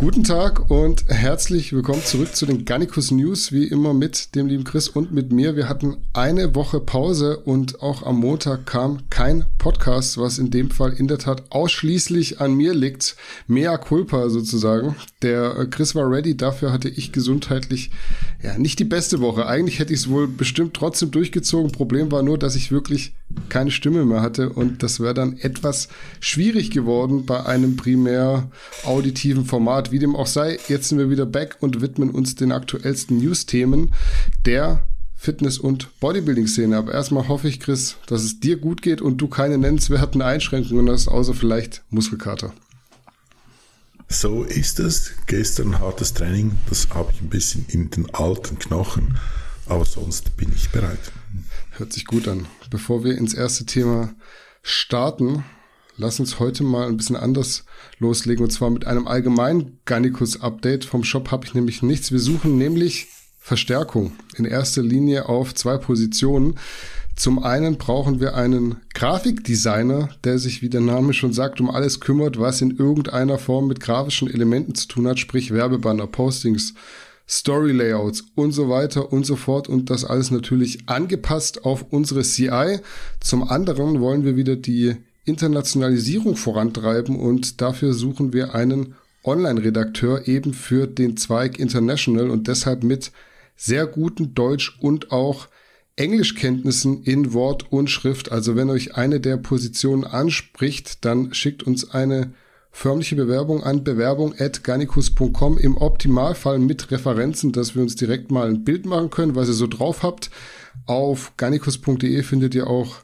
Guten Tag und herzlich willkommen zurück zu den Garnicus News, wie immer mit dem lieben Chris und mit mir. Wir hatten eine Woche Pause und auch am Montag kam kein Podcast, was in dem Fall in der Tat ausschließlich an mir liegt. Mea culpa sozusagen. Der äh, Chris war ready, dafür hatte ich gesundheitlich ja nicht die beste Woche. Eigentlich hätte ich es wohl bestimmt trotzdem durchgezogen. Problem war nur, dass ich wirklich keine Stimme mehr hatte und das wäre dann etwas schwierig geworden bei einem primär auditiven Format. Wie dem auch sei, jetzt sind wir wieder back und widmen uns den aktuellsten News-Themen der Fitness- und Bodybuilding-Szene. Aber erstmal hoffe ich, Chris, dass es dir gut geht und du keine nennenswerten Einschränkungen hast, außer vielleicht Muskelkater. So ist es. Gestern hartes Training, das habe ich ein bisschen in den alten Knochen, aber sonst bin ich bereit. Hört sich gut an. Bevor wir ins erste Thema starten, lass uns heute mal ein bisschen anders loslegen und zwar mit einem allgemeinen Garnicus-Update. Vom Shop habe ich nämlich nichts. Wir suchen nämlich Verstärkung in erster Linie auf zwei Positionen. Zum einen brauchen wir einen Grafikdesigner, der sich, wie der Name schon sagt, um alles kümmert, was in irgendeiner Form mit grafischen Elementen zu tun hat, sprich Werbebanner, Postings, Story Layouts und so weiter und so fort und das alles natürlich angepasst auf unsere CI. Zum anderen wollen wir wieder die Internationalisierung vorantreiben und dafür suchen wir einen Online-Redakteur eben für den Zweig International und deshalb mit sehr guten Deutsch- und auch Englischkenntnissen in Wort und Schrift. Also wenn euch eine der Positionen anspricht, dann schickt uns eine förmliche Bewerbung an bewerbung.garnicus.com im Optimalfall mit Referenzen, dass wir uns direkt mal ein Bild machen können, was ihr so drauf habt. Auf garnicus.de findet ihr auch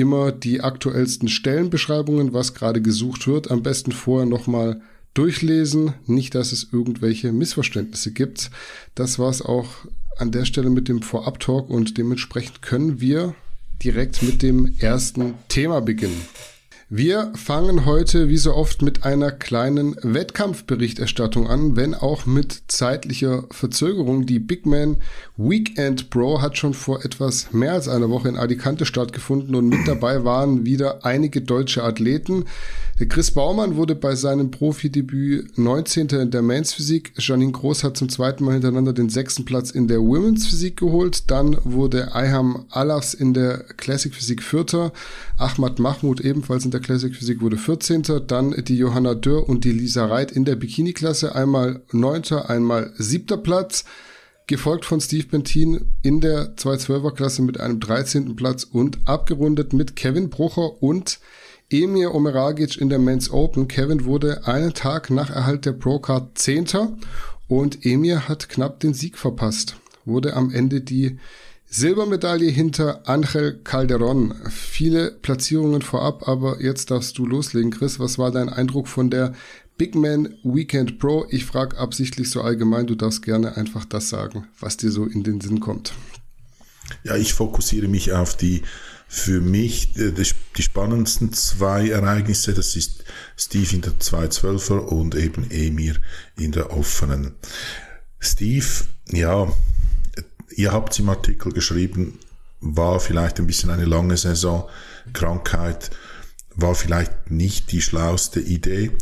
immer die aktuellsten Stellenbeschreibungen, was gerade gesucht wird. Am besten vorher nochmal durchlesen, nicht, dass es irgendwelche Missverständnisse gibt. Das war's auch an der Stelle mit dem Vorab-Talk und dementsprechend können wir direkt mit dem ersten Thema beginnen. Wir fangen heute wie so oft mit einer kleinen Wettkampfberichterstattung an, wenn auch mit zeitlicher Verzögerung. Die Big Man Weekend Pro hat schon vor etwas mehr als einer Woche in Alicante stattgefunden und mit dabei waren wieder einige deutsche Athleten. Chris Baumann wurde bei seinem Profidebüt 19. in der Men's Physik. Janine Groß hat zum zweiten Mal hintereinander den sechsten Platz in der Women's Physik geholt. Dann wurde Ayham Alafs in der Classic Physik Vierter. Ahmad Mahmoud ebenfalls in der Classic Physik wurde 14. Dann die Johanna Dürr und die Lisa Reit in der Bikini-Klasse. Einmal 9., einmal 7. Platz. Gefolgt von Steve Bentin in der 212er Klasse mit einem 13. Platz und abgerundet mit Kevin Brucher und Emir Omeragic in der Men's Open. Kevin wurde einen Tag nach Erhalt der Pro-Card Zehnter und Emir hat knapp den Sieg verpasst. Wurde am Ende die Silbermedaille hinter Angel Calderon. Viele Platzierungen vorab, aber jetzt darfst du loslegen, Chris. Was war dein Eindruck von der Big Man Weekend Pro? Ich frage absichtlich so allgemein, du darfst gerne einfach das sagen, was dir so in den Sinn kommt. Ja, ich fokussiere mich auf die für mich äh, die spannendsten zwei Ereignisse. Das ist Steve in der 212er und eben Emir in der offenen. Steve, ja, ihr habt im Artikel geschrieben, war vielleicht ein bisschen eine lange Saison, Krankheit, war vielleicht nicht die schlauste Idee,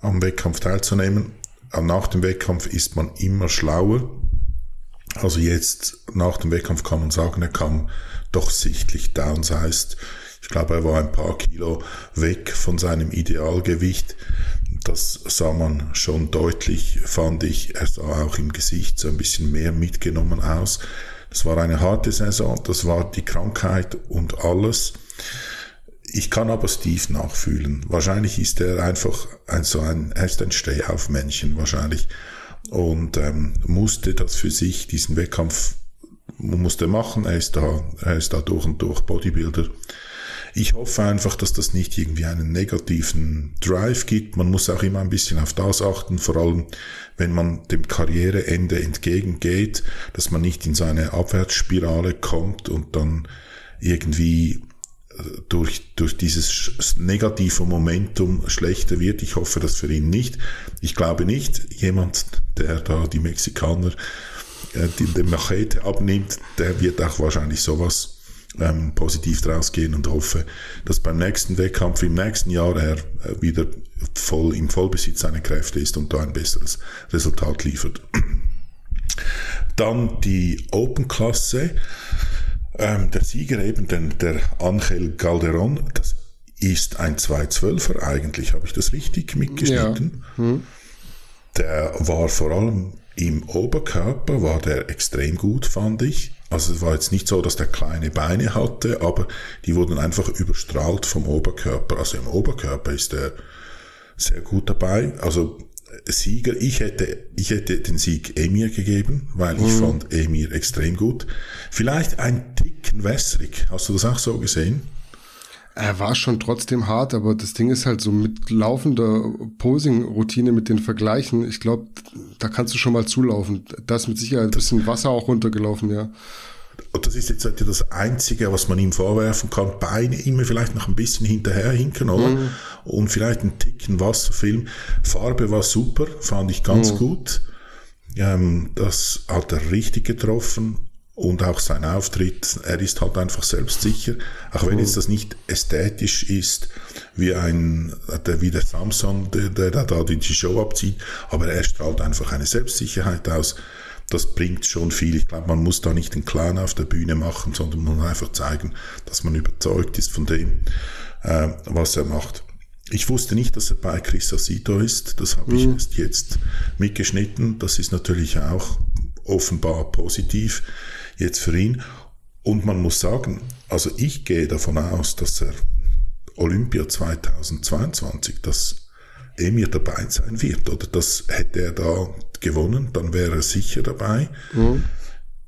am Wettkampf teilzunehmen. Nach dem Wettkampf ist man immer schlauer. Also jetzt nach dem Wettkampf kann man sagen, er kam doch sichtlich downsized. Ich glaube, er war ein paar Kilo weg von seinem Idealgewicht. Das sah man schon deutlich, fand ich. Er sah auch im Gesicht so ein bisschen mehr mitgenommen aus. Das war eine harte Saison, das war die Krankheit und alles. Ich kann aber Steve nachfühlen. Wahrscheinlich ist er einfach ein, so ein, er ist ein Stehaufmännchen wahrscheinlich und ähm, musste das für sich, diesen Wettkampf musste machen. Er ist da, er ist da durch und durch Bodybuilder. Ich hoffe einfach, dass das nicht irgendwie einen negativen Drive gibt. Man muss auch immer ein bisschen auf das achten, vor allem wenn man dem Karriereende entgegengeht, dass man nicht in so eine Abwärtsspirale kommt und dann irgendwie äh, durch, durch dieses negative Momentum schlechter wird. Ich hoffe das für ihn nicht. Ich glaube nicht, jemand, der da die Mexikaner äh, die den Machete abnimmt, der wird auch wahrscheinlich sowas ähm, positiv draus gehen und hoffe, dass beim nächsten Wettkampf im nächsten Jahr er äh, wieder voll im Vollbesitz seiner Kräfte ist und da ein besseres Resultat liefert. Dann die Open-Klasse. Ähm, der Sieger eben, den, der Angel Calderon, das ist ein 212er eigentlich, habe ich das richtig mitgeschnitten? Ja. Hm. Der war vor allem im Oberkörper, war der extrem gut, fand ich. Also es war jetzt nicht so, dass der kleine Beine hatte, aber die wurden einfach überstrahlt vom Oberkörper. Also im Oberkörper ist er sehr gut dabei. Also Sieger, ich hätte, ich hätte den Sieg Emir gegeben, weil ich mhm. fand Emir extrem gut. Vielleicht ein Ticken wässrig. Hast du das auch so gesehen? Er war schon trotzdem hart, aber das Ding ist halt so mit laufender Posing-Routine mit den Vergleichen. Ich glaube, da kannst du schon mal zulaufen. Da ist mit Sicherheit ein bisschen Wasser auch runtergelaufen, ja. Und das ist jetzt halt das Einzige, was man ihm vorwerfen kann. Beine immer vielleicht noch ein bisschen hinterherhinken, oder? Mhm. Und vielleicht ein Ticken Wasserfilm. Farbe war super, fand ich ganz mhm. gut. Ähm, das hat er richtig getroffen und auch sein Auftritt, er ist halt einfach selbstsicher, auch wenn jetzt das nicht ästhetisch ist, wie ein, der, wie der Samson, der, der, der da die Show abzieht, aber er strahlt einfach eine Selbstsicherheit aus. Das bringt schon viel. Ich glaube, man muss da nicht einen Clown auf der Bühne machen, sondern man muss einfach zeigen, dass man überzeugt ist von dem, äh, was er macht. Ich wusste nicht, dass er bei Chris Asito ist. Das habe ich mhm. erst jetzt mitgeschnitten. Das ist natürlich auch offenbar positiv jetzt für ihn. Und man muss sagen, also ich gehe davon aus, dass er Olympia 2022, dass Emir dabei sein wird. Oder das hätte er da gewonnen, dann wäre er sicher dabei. Mhm.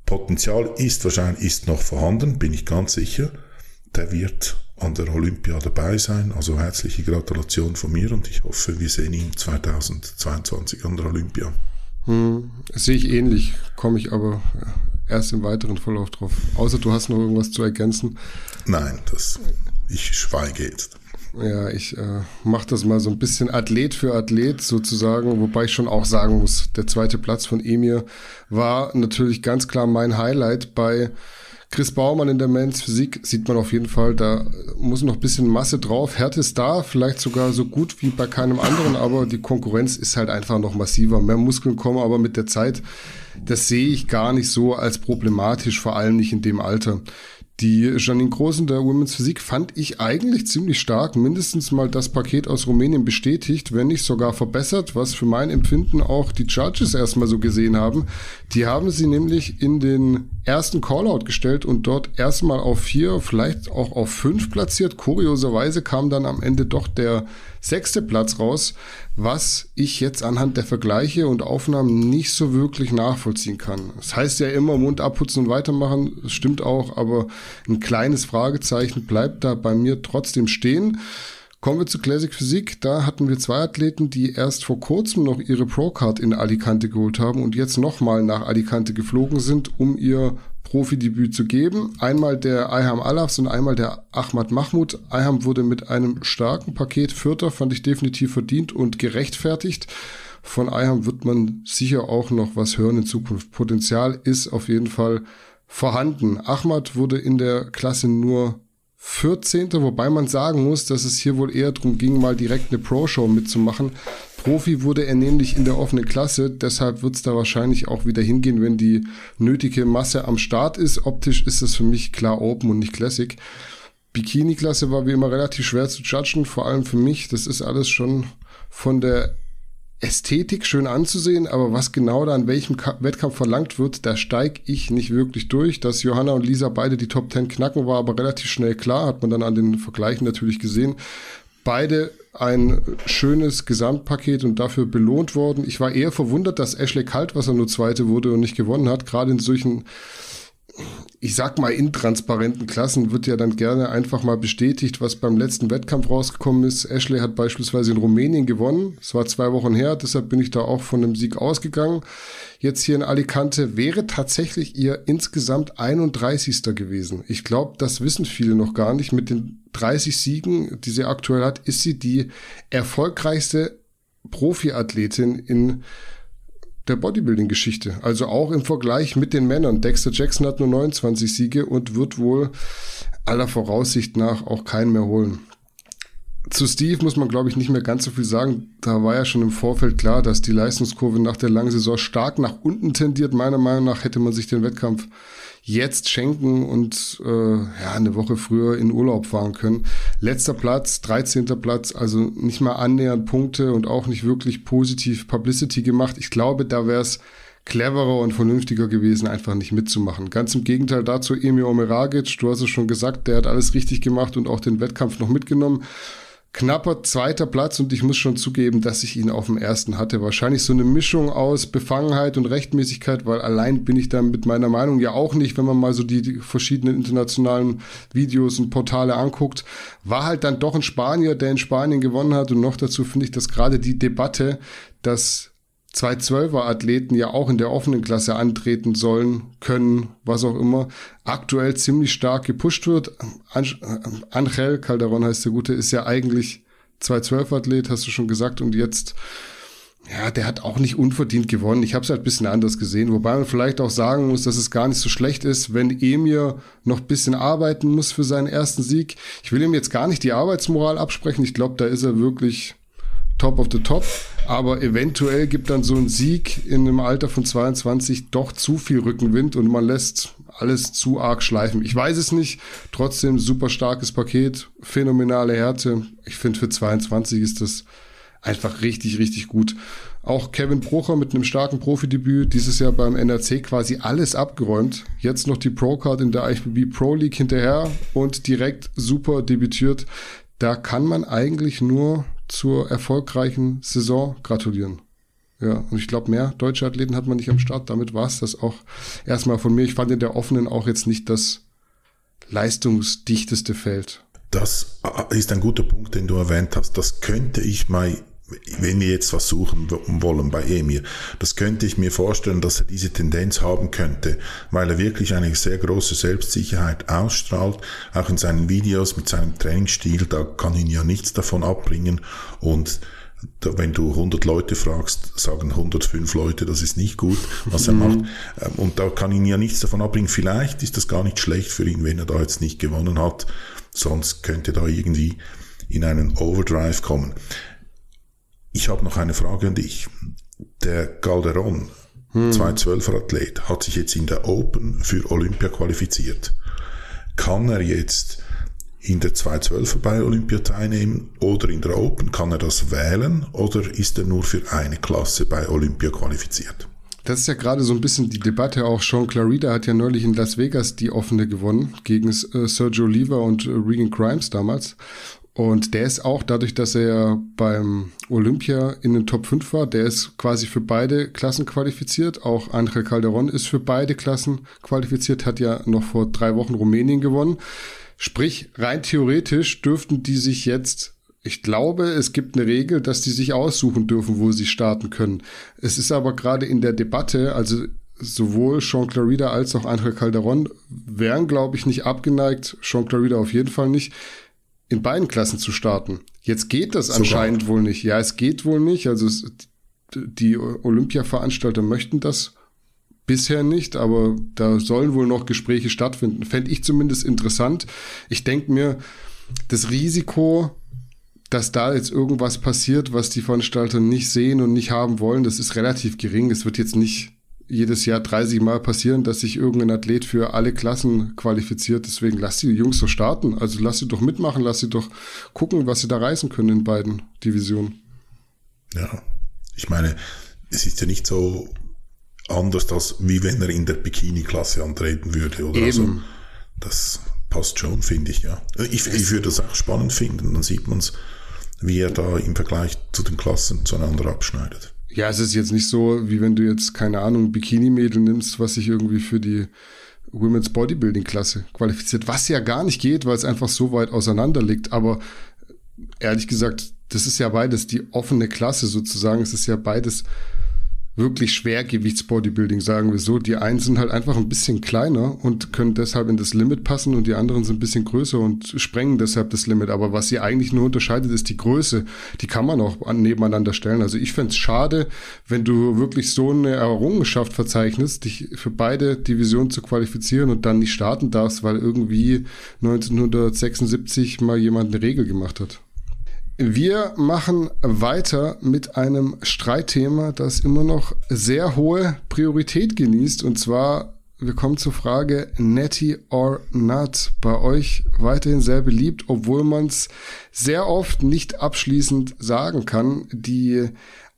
Potenzial ist wahrscheinlich ist noch vorhanden, bin ich ganz sicher. Der wird an der Olympia dabei sein. Also herzliche Gratulation von mir und ich hoffe, wir sehen ihn 2022 an der Olympia. Hm, sehe ich ähnlich, komme ich aber erst im weiteren Verlauf drauf. Außer du hast noch irgendwas zu ergänzen. Nein, das, ich schweige jetzt. Ja, ich äh, mache das mal so ein bisschen Athlet für Athlet sozusagen, wobei ich schon auch sagen muss, der zweite Platz von Emir war natürlich ganz klar mein Highlight bei Chris Baumann in der Men's Physik sieht man auf jeden Fall, da muss noch ein bisschen Masse drauf. Härte ist da, vielleicht sogar so gut wie bei keinem anderen, aber die Konkurrenz ist halt einfach noch massiver. Mehr Muskeln kommen aber mit der Zeit. Das sehe ich gar nicht so als problematisch, vor allem nicht in dem Alter. Die Janine Großen der Women's Physik fand ich eigentlich ziemlich stark. Mindestens mal das Paket aus Rumänien bestätigt, wenn nicht sogar verbessert, was für mein Empfinden auch die Judges erstmal so gesehen haben. Die haben sie nämlich in den ersten Callout gestellt und dort erstmal auf vier, vielleicht auch auf fünf platziert. Kurioserweise kam dann am Ende doch der sechste Platz raus, was ich jetzt anhand der Vergleiche und Aufnahmen nicht so wirklich nachvollziehen kann. Das heißt ja immer Mund abputzen und weitermachen, das stimmt auch, aber ein kleines Fragezeichen bleibt da bei mir trotzdem stehen. Kommen wir zu Classic Physik. Da hatten wir zwei Athleten, die erst vor kurzem noch ihre Pro-Card in Alicante geholt haben und jetzt nochmal nach Alicante geflogen sind, um ihr Profidebüt zu geben. Einmal der Ayham Alafs und einmal der Ahmad Mahmoud. Ayham wurde mit einem starken Paket Vierter, fand ich definitiv verdient und gerechtfertigt. Von Ayham wird man sicher auch noch was hören in Zukunft. Potenzial ist auf jeden Fall vorhanden. Ahmad wurde in der Klasse nur 14. Wobei man sagen muss, dass es hier wohl eher darum ging, mal direkt eine Pro-Show mitzumachen. Profi wurde er nämlich in der offenen Klasse, deshalb wird es da wahrscheinlich auch wieder hingehen, wenn die nötige Masse am Start ist. Optisch ist das für mich klar Open und nicht Classic. Bikini-Klasse war wie immer relativ schwer zu judgen, vor allem für mich. Das ist alles schon von der Ästhetik schön anzusehen, aber was genau da an welchem Wettkampf verlangt wird, da steige ich nicht wirklich durch. Dass Johanna und Lisa beide die Top 10 knacken, war aber relativ schnell klar, hat man dann an den Vergleichen natürlich gesehen. Beide ein schönes Gesamtpaket und dafür belohnt worden. Ich war eher verwundert, dass Ashley Kaltwasser nur Zweite wurde und nicht gewonnen hat, gerade in solchen ich sag mal, intransparenten Klassen wird ja dann gerne einfach mal bestätigt, was beim letzten Wettkampf rausgekommen ist. Ashley hat beispielsweise in Rumänien gewonnen. Es war zwei Wochen her, deshalb bin ich da auch von einem Sieg ausgegangen. Jetzt hier in Alicante wäre tatsächlich ihr insgesamt 31. gewesen. Ich glaube, das wissen viele noch gar nicht. Mit den 30 Siegen, die sie aktuell hat, ist sie die erfolgreichste Profiathletin in der Bodybuilding-Geschichte. Also auch im Vergleich mit den Männern. Dexter Jackson hat nur 29 Siege und wird wohl aller Voraussicht nach auch keinen mehr holen. Zu Steve muss man, glaube ich, nicht mehr ganz so viel sagen. Da war ja schon im Vorfeld klar, dass die Leistungskurve nach der langen Saison stark nach unten tendiert. Meiner Meinung nach hätte man sich den Wettkampf jetzt schenken und äh, ja, eine Woche früher in Urlaub fahren können. Letzter Platz, 13. Platz, also nicht mal annähernd Punkte und auch nicht wirklich positiv Publicity gemacht. Ich glaube, da wäre es cleverer und vernünftiger gewesen, einfach nicht mitzumachen. Ganz im Gegenteil dazu, Emil Omeragic, du hast es schon gesagt, der hat alles richtig gemacht und auch den Wettkampf noch mitgenommen knapper zweiter Platz und ich muss schon zugeben, dass ich ihn auf dem ersten hatte. Wahrscheinlich so eine Mischung aus Befangenheit und Rechtmäßigkeit, weil allein bin ich da mit meiner Meinung ja auch nicht, wenn man mal so die, die verschiedenen internationalen Videos und Portale anguckt. War halt dann doch ein Spanier, der in Spanien gewonnen hat und noch dazu finde ich, dass gerade die Debatte, dass zwei Zwölfer-Athleten ja auch in der offenen Klasse antreten sollen, können, was auch immer, aktuell ziemlich stark gepusht wird. Angel Calderon heißt der Gute, ist ja eigentlich zwei Zwölfer-Athlet, hast du schon gesagt, und jetzt, ja, der hat auch nicht unverdient gewonnen. Ich habe es halt ein bisschen anders gesehen, wobei man vielleicht auch sagen muss, dass es gar nicht so schlecht ist, wenn Emir noch ein bisschen arbeiten muss für seinen ersten Sieg. Ich will ihm jetzt gar nicht die Arbeitsmoral absprechen. Ich glaube, da ist er wirklich top of the top. Aber eventuell gibt dann so ein Sieg in einem Alter von 22 doch zu viel Rückenwind und man lässt alles zu arg schleifen. Ich weiß es nicht. Trotzdem super starkes Paket, phänomenale Härte. Ich finde für 22 ist das einfach richtig, richtig gut. Auch Kevin Brucher mit einem starken Profidebüt, dieses Jahr beim NRC quasi alles abgeräumt. Jetzt noch die Pro-Card in der IFBB Pro League hinterher und direkt super debütiert. Da kann man eigentlich nur zur erfolgreichen Saison gratulieren. Ja, und ich glaube, mehr deutsche Athleten hat man nicht am Start. Damit war es das auch erstmal von mir. Ich fand in der offenen auch jetzt nicht das leistungsdichteste Feld. Das ist ein guter Punkt, den du erwähnt hast. Das könnte ich mal wenn wir jetzt was suchen wollen bei Emir, das könnte ich mir vorstellen, dass er diese Tendenz haben könnte, weil er wirklich eine sehr große Selbstsicherheit ausstrahlt, auch in seinen Videos mit seinem Trainingsstil, da kann ihn ja nichts davon abbringen und wenn du 100 Leute fragst, sagen 105 Leute, das ist nicht gut, was er macht. Ähm, und da kann ihn ja nichts davon abbringen. Vielleicht ist das gar nicht schlecht für ihn, wenn er da jetzt nicht gewonnen hat. Sonst könnte da irgendwie in einen Overdrive kommen. Ich habe noch eine Frage an dich. Der Calderon, hm. 212er Athlet, hat sich jetzt in der Open für Olympia qualifiziert. Kann er jetzt in der 212er bei Olympia teilnehmen oder in der Open? Kann er das wählen oder ist er nur für eine Klasse bei Olympia qualifiziert? Das ist ja gerade so ein bisschen die Debatte auch. Sean Clarida hat ja neulich in Las Vegas die offene gewonnen gegen äh, Sergio Oliva und äh, Regan Grimes damals. Und der ist auch dadurch, dass er beim Olympia in den Top 5 war, der ist quasi für beide Klassen qualifiziert. Auch Angel Calderon ist für beide Klassen qualifiziert, hat ja noch vor drei Wochen Rumänien gewonnen. Sprich, rein theoretisch dürften die sich jetzt ich glaube, es gibt eine Regel, dass die sich aussuchen dürfen, wo sie starten können. Es ist aber gerade in der Debatte, also sowohl Sean Clarida als auch Angel Calderon wären, glaube ich, nicht abgeneigt, Sean Clarida auf jeden Fall nicht, in beiden Klassen zu starten. Jetzt geht das Sogar. anscheinend wohl nicht. Ja, es geht wohl nicht. Also es, die Olympia-Veranstalter möchten das bisher nicht, aber da sollen wohl noch Gespräche stattfinden. Fände ich zumindest interessant. Ich denke mir, das Risiko, dass da jetzt irgendwas passiert, was die Veranstalter nicht sehen und nicht haben wollen, das ist relativ gering. Es wird jetzt nicht jedes Jahr 30 Mal passieren, dass sich irgendein Athlet für alle Klassen qualifiziert. Deswegen lass die Jungs so starten. Also lass sie doch mitmachen, lass sie doch gucken, was sie da reißen können in beiden Divisionen. Ja, ich meine, es ist ja nicht so anders, als wie wenn er in der Bikini-Klasse antreten würde. Oder? Eben. Also, das passt schon, finde ich, ja. Ich, ich würde das auch spannend finden. Dann sieht man es, wie er da im Vergleich zu den Klassen zueinander abschneidet. Ja, es ist jetzt nicht so, wie wenn du jetzt, keine Ahnung, Bikini-Mädel nimmst, was sich irgendwie für die Women's Bodybuilding-Klasse qualifiziert, was ja gar nicht geht, weil es einfach so weit auseinander liegt. Aber ehrlich gesagt, das ist ja beides die offene Klasse sozusagen. Es ist ja beides wirklich Schwergewichtsbodybuilding, sagen wir so. Die einen sind halt einfach ein bisschen kleiner und können deshalb in das Limit passen und die anderen sind ein bisschen größer und sprengen deshalb das Limit. Aber was sie eigentlich nur unterscheidet, ist die Größe. Die kann man auch nebeneinander stellen. Also ich fände es schade, wenn du wirklich so eine Errungenschaft verzeichnest, dich für beide Divisionen zu qualifizieren und dann nicht starten darfst, weil irgendwie 1976 mal jemand eine Regel gemacht hat. Wir machen weiter mit einem Streitthema, das immer noch sehr hohe Priorität genießt. Und zwar, wir kommen zur Frage Netty or Not. Bei euch weiterhin sehr beliebt, obwohl man es sehr oft nicht abschließend sagen kann. Die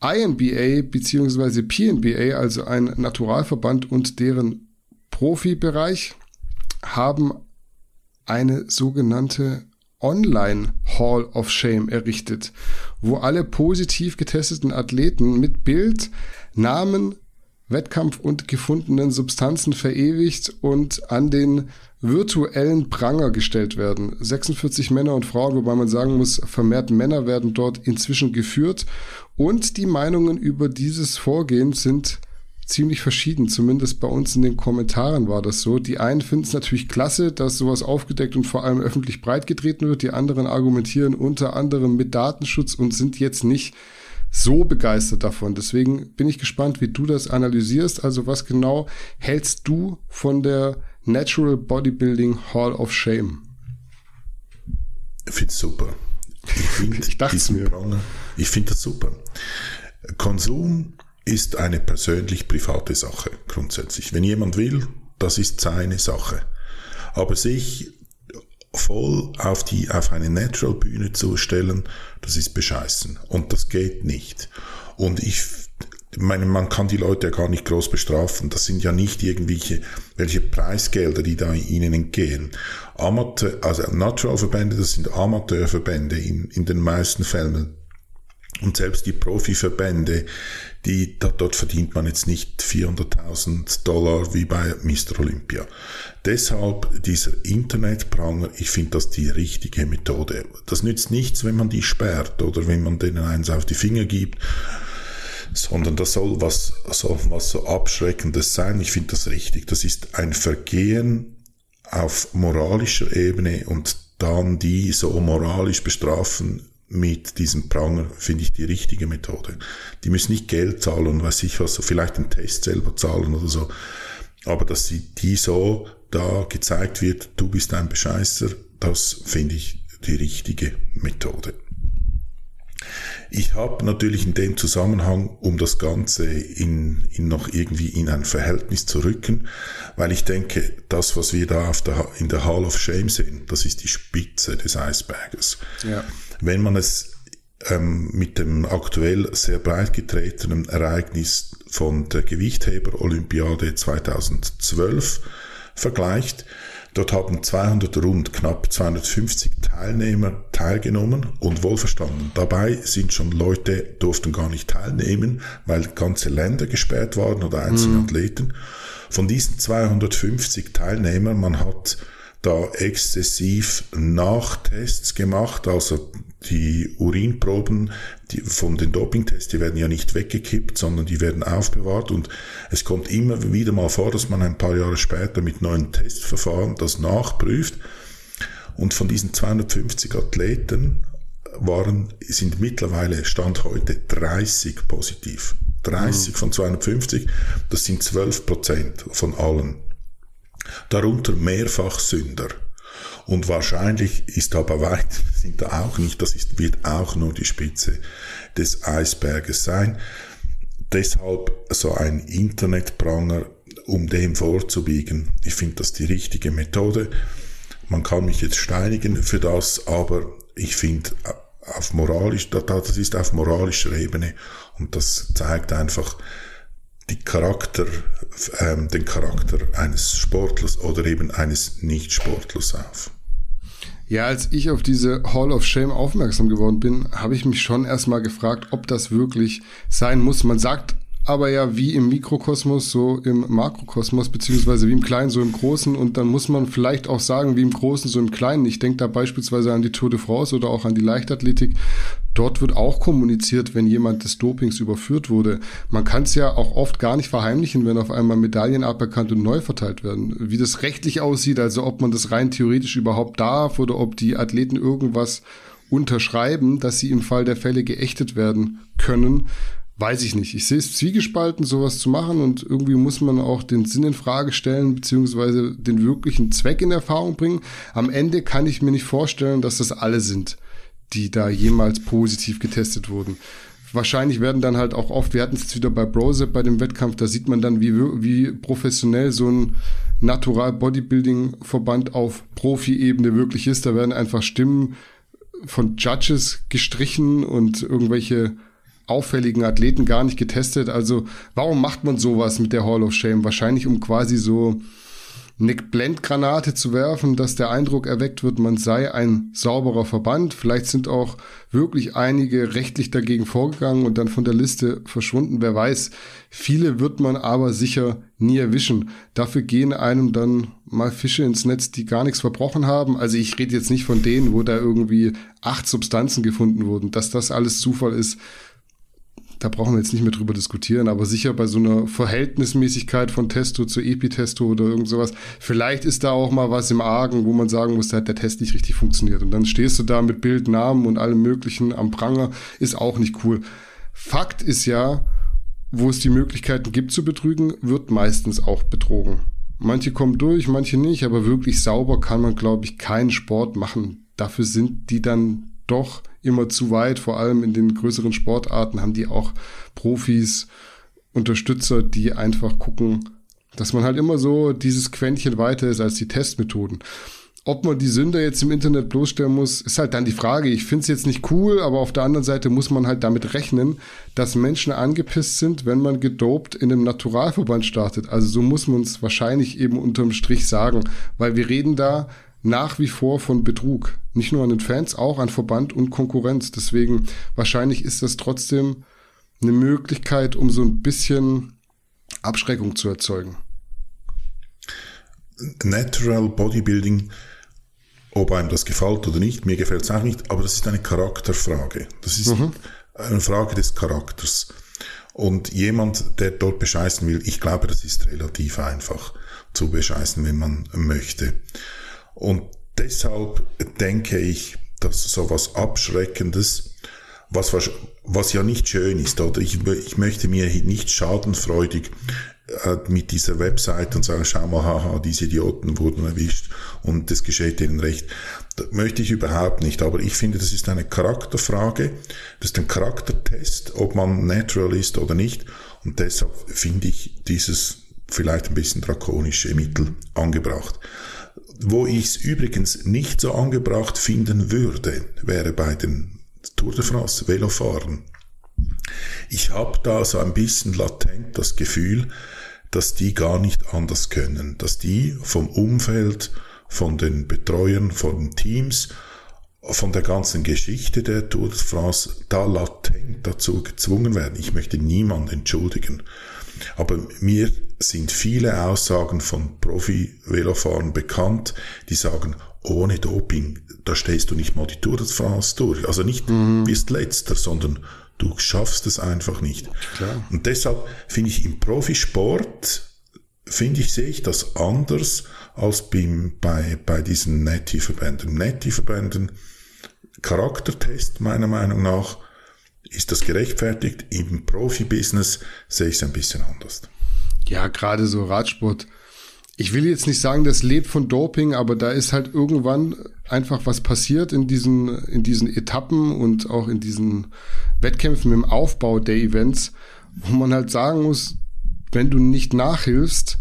INBA bzw. PNBA, also ein Naturalverband und deren Profibereich, haben eine sogenannte Online Hall of Shame errichtet, wo alle positiv getesteten Athleten mit Bild, Namen, Wettkampf und gefundenen Substanzen verewigt und an den virtuellen Pranger gestellt werden. 46 Männer und Frauen, wobei man sagen muss, vermehrt Männer werden dort inzwischen geführt und die Meinungen über dieses Vorgehen sind ziemlich verschieden. Zumindest bei uns in den Kommentaren war das so. Die einen finden es natürlich klasse, dass sowas aufgedeckt und vor allem öffentlich breitgetreten wird. Die anderen argumentieren unter anderem mit Datenschutz und sind jetzt nicht so begeistert davon. Deswegen bin ich gespannt, wie du das analysierst. Also was genau hältst du von der Natural Bodybuilding Hall of Shame? Ich finde es super. Ich, find ich dachte mir. Pranger, ich finde das super. Konsum ist eine persönlich private Sache grundsätzlich. Wenn jemand will, das ist seine Sache. Aber sich voll auf die, auf eine Natural Bühne zu stellen, das ist bescheißen. Und das geht nicht. Und ich meine, man kann die Leute ja gar nicht groß bestrafen. Das sind ja nicht irgendwelche welche Preisgelder, die da ihnen entgehen. Amateur, also Natural-Verbände, das sind Amateurverbände in, in den meisten Fällen. Und selbst die Profiverbände, die, dort verdient man jetzt nicht 400.000 Dollar wie bei Mr. Olympia. Deshalb dieser Internetpranger, ich finde das die richtige Methode. Das nützt nichts, wenn man die sperrt oder wenn man denen eins auf die Finger gibt, sondern das soll was, soll was so Abschreckendes sein. Ich finde das richtig. Das ist ein Vergehen auf moralischer Ebene und dann die so moralisch bestrafen, mit diesem Pranger finde ich die richtige Methode. Die müssen nicht Geld zahlen, weiß ich was, so vielleicht den Test selber zahlen oder so. Aber dass sie die so da gezeigt wird, du bist ein Bescheißer, das finde ich die richtige Methode. Ich habe natürlich in dem Zusammenhang, um das Ganze in, in noch irgendwie in ein Verhältnis zu rücken, weil ich denke, das, was wir da der, in der Hall of Shame sehen, das ist die Spitze des Eisberges. Ja. Wenn man es ähm, mit dem aktuell sehr breit getretenen Ereignis von der Gewichtheber-Olympiade 2012 vergleicht, Dort haben 200, rund knapp 250 Teilnehmer teilgenommen und wohlverstanden. Dabei sind schon Leute, durften gar nicht teilnehmen, weil ganze Länder gesperrt waren oder einzelne mhm. Athleten. Von diesen 250 Teilnehmern, man hat da exzessiv Nachtests gemacht, also die Urinproben die von den Dopingtests, die werden ja nicht weggekippt, sondern die werden aufbewahrt und es kommt immer wieder mal vor, dass man ein paar Jahre später mit neuen Testverfahren das nachprüft und von diesen 250 Athleten waren, sind mittlerweile Stand heute 30 positiv. 30 mhm. von 250, das sind 12 Prozent von allen. Darunter mehrfach Sünder. Und wahrscheinlich ist aber weit, sind da auch nicht, das ist, wird auch nur die Spitze des Eisberges sein. Deshalb so ein Internetpranger, um dem vorzubiegen. Ich finde das die richtige Methode. Man kann mich jetzt steinigen für das, aber ich finde, auf moralisch, das ist auf moralischer Ebene und das zeigt einfach Charakter, ähm, den Charakter eines Sportlers oder eben eines Nicht-Sportlers auf. Ja, als ich auf diese Hall of Shame aufmerksam geworden bin, habe ich mich schon erstmal gefragt, ob das wirklich sein muss. Man sagt aber ja wie im Mikrokosmos, so im Makrokosmos, beziehungsweise wie im Kleinen, so im Großen. Und dann muss man vielleicht auch sagen, wie im Großen, so im Kleinen. Ich denke da beispielsweise an die Tour de France oder auch an die Leichtathletik. Dort wird auch kommuniziert, wenn jemand des Dopings überführt wurde. Man kann es ja auch oft gar nicht verheimlichen, wenn auf einmal Medaillen aberkannt und neu verteilt werden. Wie das rechtlich aussieht, also ob man das rein theoretisch überhaupt darf oder ob die Athleten irgendwas unterschreiben, dass sie im Fall der Fälle geächtet werden können weiß ich nicht. Ich sehe es zwiegespalten, sowas zu machen und irgendwie muss man auch den Sinn in Frage stellen, beziehungsweise den wirklichen Zweck in Erfahrung bringen. Am Ende kann ich mir nicht vorstellen, dass das alle sind, die da jemals positiv getestet wurden. Wahrscheinlich werden dann halt auch oft, wir hatten es jetzt wieder bei Brose bei dem Wettkampf, da sieht man dann, wie, wie professionell so ein Natural Bodybuilding Verband auf Profi-Ebene wirklich ist. Da werden einfach Stimmen von Judges gestrichen und irgendwelche auffälligen Athleten gar nicht getestet. Also warum macht man sowas mit der Hall of Shame? Wahrscheinlich um quasi so eine Blendgranate zu werfen, dass der Eindruck erweckt wird, man sei ein sauberer Verband. Vielleicht sind auch wirklich einige rechtlich dagegen vorgegangen und dann von der Liste verschwunden. Wer weiß. Viele wird man aber sicher nie erwischen. Dafür gehen einem dann mal Fische ins Netz, die gar nichts verbrochen haben. Also ich rede jetzt nicht von denen, wo da irgendwie acht Substanzen gefunden wurden. Dass das alles Zufall ist, da brauchen wir jetzt nicht mehr drüber diskutieren, aber sicher bei so einer Verhältnismäßigkeit von Testo zu Epitesto oder irgend sowas, vielleicht ist da auch mal was im Argen, wo man sagen muss, da hat der Test nicht richtig funktioniert. Und dann stehst du da mit Bild, Namen und allem möglichen am Pranger, ist auch nicht cool. Fakt ist ja, wo es die Möglichkeiten gibt zu betrügen, wird meistens auch betrogen. Manche kommen durch, manche nicht, aber wirklich sauber kann man, glaube ich, keinen Sport machen. Dafür sind die dann doch immer zu weit. Vor allem in den größeren Sportarten haben die auch Profis, Unterstützer, die einfach gucken, dass man halt immer so dieses Quäntchen weiter ist als die Testmethoden. Ob man die Sünder jetzt im Internet bloßstellen muss, ist halt dann die Frage. Ich finde es jetzt nicht cool, aber auf der anderen Seite muss man halt damit rechnen, dass Menschen angepisst sind, wenn man gedopt in einem Naturalverband startet. Also so muss man es wahrscheinlich eben unterm Strich sagen, weil wir reden da nach wie vor von Betrug. Nicht nur an den Fans, auch an Verband und Konkurrenz. Deswegen wahrscheinlich ist das trotzdem eine Möglichkeit, um so ein bisschen Abschreckung zu erzeugen. Natural Bodybuilding, ob einem das gefällt oder nicht, mir gefällt es auch nicht, aber das ist eine Charakterfrage. Das ist mhm. eine Frage des Charakters. Und jemand, der dort bescheißen will, ich glaube, das ist relativ einfach zu bescheißen, wenn man möchte. Und deshalb denke ich, dass so was Abschreckendes, was, was ja nicht schön ist, oder ich, ich möchte mir nicht schadenfreudig äh, mit dieser Website und sagen, schau mal, haha, diese Idioten wurden erwischt und das geschieht ihnen recht. Das möchte ich überhaupt nicht, aber ich finde, das ist eine Charakterfrage, das ist ein Charaktertest, ob man natural ist oder nicht und deshalb finde ich dieses vielleicht ein bisschen drakonische Mittel angebracht. Wo ich es übrigens nicht so angebracht finden würde, wäre bei den Tour de France Velofahren. Ich habe da so ein bisschen latent das Gefühl, dass die gar nicht anders können, dass die vom Umfeld, von den Betreuern, von den Teams, von der ganzen Geschichte der Tour de France da latent dazu gezwungen werden. Ich möchte niemand entschuldigen. Aber mir sind viele Aussagen von Profi-Velofahrern bekannt, die sagen, ohne Doping, da stehst du nicht mal die Tour de France durch. Also nicht mhm. bist letzter, sondern du schaffst es einfach nicht. Klar. Und deshalb finde ich im Profisport, finde ich, sehe ich das anders als beim, bei, bei diesen Netty-Verbänden. Netty-Verbänden, Charaktertest meiner Meinung nach, ist das gerechtfertigt? Im Profibusiness sehe ich es ein bisschen anders. Ja, gerade so Radsport. Ich will jetzt nicht sagen, das lebt von Doping, aber da ist halt irgendwann einfach was passiert in diesen, in diesen Etappen und auch in diesen Wettkämpfen im Aufbau der Events, wo man halt sagen muss, wenn du nicht nachhilfst,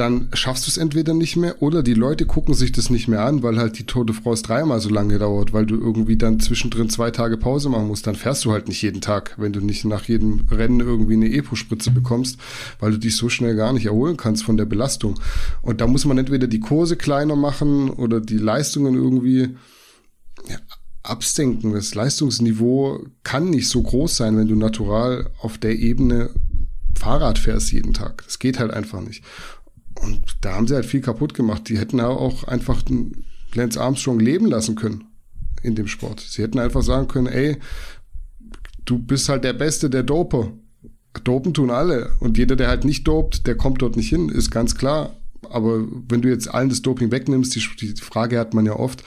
dann schaffst du es entweder nicht mehr oder die Leute gucken sich das nicht mehr an, weil halt die Tour de France dreimal so lange dauert, weil du irgendwie dann zwischendrin zwei Tage Pause machen musst. Dann fährst du halt nicht jeden Tag, wenn du nicht nach jedem Rennen irgendwie eine Epo-Spritze bekommst, weil du dich so schnell gar nicht erholen kannst von der Belastung. Und da muss man entweder die Kurse kleiner machen oder die Leistungen irgendwie ja, absenken. Das Leistungsniveau kann nicht so groß sein, wenn du natural auf der Ebene Fahrrad fährst jeden Tag. Das geht halt einfach nicht. Und da haben sie halt viel kaputt gemacht. Die hätten auch einfach Lance Armstrong leben lassen können in dem Sport. Sie hätten einfach sagen können, ey, du bist halt der Beste der Doper. Dopen tun alle. Und jeder, der halt nicht dopt, der kommt dort nicht hin, ist ganz klar. Aber wenn du jetzt allen das Doping wegnimmst, die, die Frage hat man ja oft,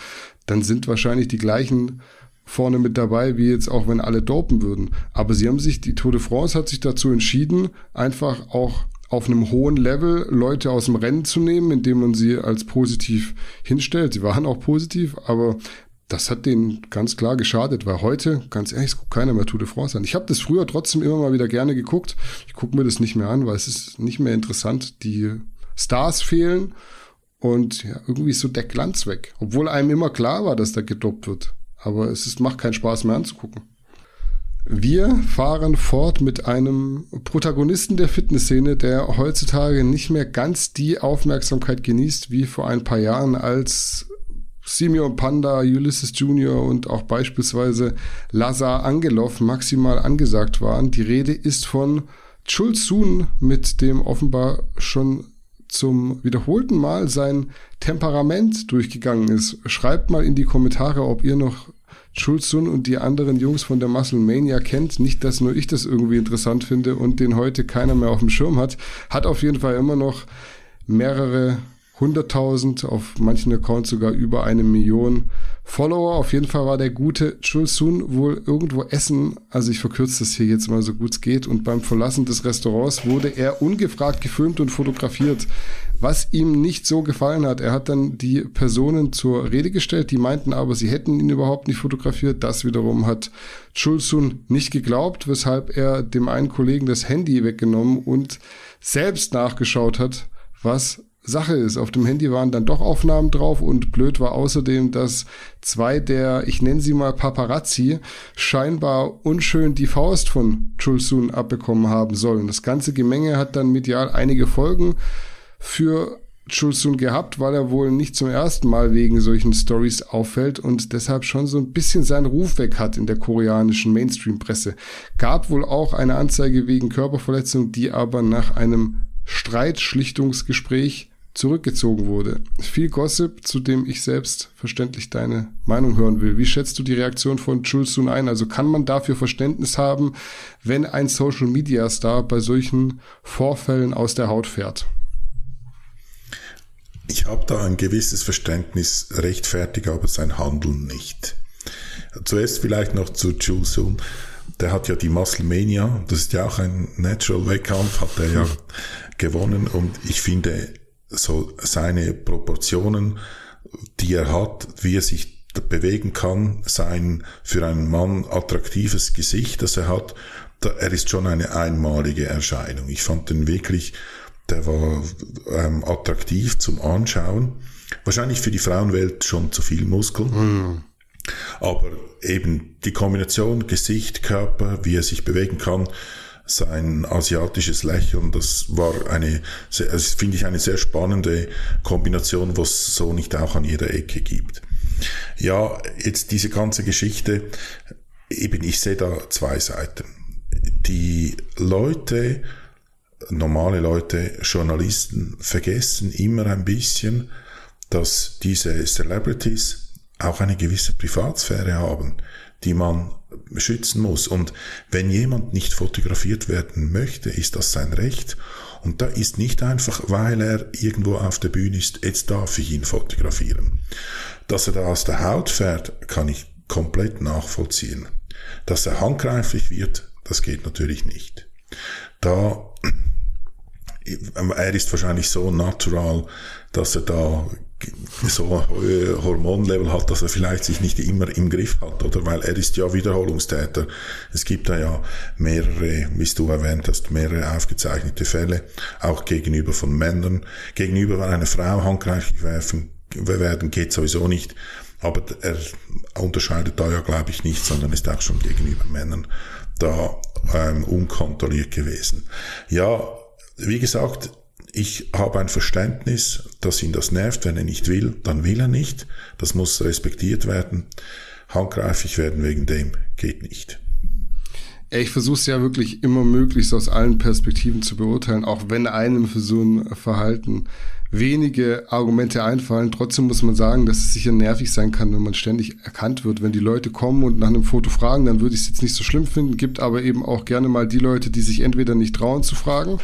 dann sind wahrscheinlich die gleichen vorne mit dabei, wie jetzt auch wenn alle dopen würden. Aber sie haben sich, die Tour de France hat sich dazu entschieden, einfach auch auf einem hohen Level Leute aus dem Rennen zu nehmen, indem man sie als positiv hinstellt. Sie waren auch positiv, aber das hat denen ganz klar geschadet, weil heute, ganz ehrlich, es guckt keiner mehr Tour de France an. Ich habe das früher trotzdem immer mal wieder gerne geguckt. Ich gucke mir das nicht mehr an, weil es ist nicht mehr interessant. Die Stars fehlen und ja, irgendwie ist so der Glanz weg. Obwohl einem immer klar war, dass da gedopt wird. Aber es ist, macht keinen Spaß mehr anzugucken. Wir fahren fort mit einem Protagonisten der Fitnessszene, der heutzutage nicht mehr ganz die Aufmerksamkeit genießt wie vor ein paar Jahren, als Simeon Panda, Ulysses Jr. und auch beispielsweise Lazar Angelov maximal angesagt waren. Die Rede ist von Chulsun, mit dem offenbar schon zum wiederholten Mal sein Temperament durchgegangen ist. Schreibt mal in die Kommentare, ob ihr noch Schulzun und die anderen Jungs von der Muscle Mania kennt. Nicht, dass nur ich das irgendwie interessant finde und den heute keiner mehr auf dem Schirm hat. Hat auf jeden Fall immer noch mehrere hunderttausend, auf manchen Accounts sogar über eine Million Follower. Auf jeden Fall war der gute Chulsun wohl irgendwo essen. Also ich verkürze das hier jetzt mal so gut es geht. Und beim Verlassen des Restaurants wurde er ungefragt gefilmt und fotografiert. Was ihm nicht so gefallen hat, er hat dann die Personen zur Rede gestellt, die meinten aber, sie hätten ihn überhaupt nicht fotografiert. Das wiederum hat Chulsun nicht geglaubt, weshalb er dem einen Kollegen das Handy weggenommen und selbst nachgeschaut hat, was Sache ist. Auf dem Handy waren dann doch Aufnahmen drauf und blöd war außerdem, dass zwei der, ich nenne sie mal Paparazzi, scheinbar unschön die Faust von Chulsun abbekommen haben sollen. Das ganze Gemenge hat dann medial einige Folgen für Chulsun gehabt, weil er wohl nicht zum ersten Mal wegen solchen Stories auffällt und deshalb schon so ein bisschen seinen Ruf weg hat in der koreanischen Mainstream-Presse. Gab wohl auch eine Anzeige wegen Körperverletzung, die aber nach einem Streitschlichtungsgespräch zurückgezogen wurde. Viel Gossip, zu dem ich selbst verständlich deine Meinung hören will. Wie schätzt du die Reaktion von Chulsun ein? Also kann man dafür Verständnis haben, wenn ein Social Media Star bei solchen Vorfällen aus der Haut fährt? Ich habe da ein gewisses Verständnis, rechtfertige aber sein Handeln nicht. Zuerst vielleicht noch zu Chulsun. Der hat ja die Muscle Mania, das ist ja auch ein Natural Wettkampf, hat er ja gewonnen und ich finde, so seine Proportionen, die er hat, wie er sich bewegen kann, sein für einen Mann attraktives Gesicht, das er hat, er ist schon eine einmalige Erscheinung. Ich fand den wirklich, der war ähm, attraktiv zum Anschauen. Wahrscheinlich für die Frauenwelt schon zu viel Muskeln. Mm. Aber eben die Kombination Gesicht, Körper, wie er sich bewegen kann, sein asiatisches Lächeln, das war eine, also finde ich eine sehr spannende Kombination, was es so nicht auch an jeder Ecke gibt. Ja, jetzt diese ganze Geschichte, eben ich sehe da zwei Seiten. Die Leute, normale Leute, Journalisten vergessen immer ein bisschen, dass diese Celebrities auch eine gewisse Privatsphäre haben, die man schützen muss. Und wenn jemand nicht fotografiert werden möchte, ist das sein Recht. Und da ist nicht einfach, weil er irgendwo auf der Bühne ist, jetzt darf ich ihn fotografieren. Dass er da aus der Haut fährt, kann ich komplett nachvollziehen. Dass er handgreiflich wird, das geht natürlich nicht. Da, er ist wahrscheinlich so natural, dass er da so Hormonlevel hat, dass er vielleicht sich nicht immer im Griff hat, oder? Weil er ist ja Wiederholungstäter. Es gibt da ja mehrere, wie du erwähnt hast, mehrere aufgezeichnete Fälle, auch gegenüber von Männern. Gegenüber einer Frau handgreiflich werfen, werden geht sowieso nicht. Aber er unterscheidet da ja, glaube ich, nicht, sondern ist auch schon gegenüber Männern da ähm, unkontrolliert gewesen. Ja, wie gesagt, ich habe ein Verständnis, dass ihn das nervt. Wenn er nicht will, dann will er nicht. Das muss respektiert werden. Handgreiflich werden wegen dem geht nicht. Ich versuche es ja wirklich immer möglichst aus allen Perspektiven zu beurteilen, auch wenn einem für so ein Verhalten wenige Argumente einfallen. Trotzdem muss man sagen, dass es sicher nervig sein kann, wenn man ständig erkannt wird. Wenn die Leute kommen und nach einem Foto fragen, dann würde ich es jetzt nicht so schlimm finden. Gibt aber eben auch gerne mal die Leute, die sich entweder nicht trauen zu fragen,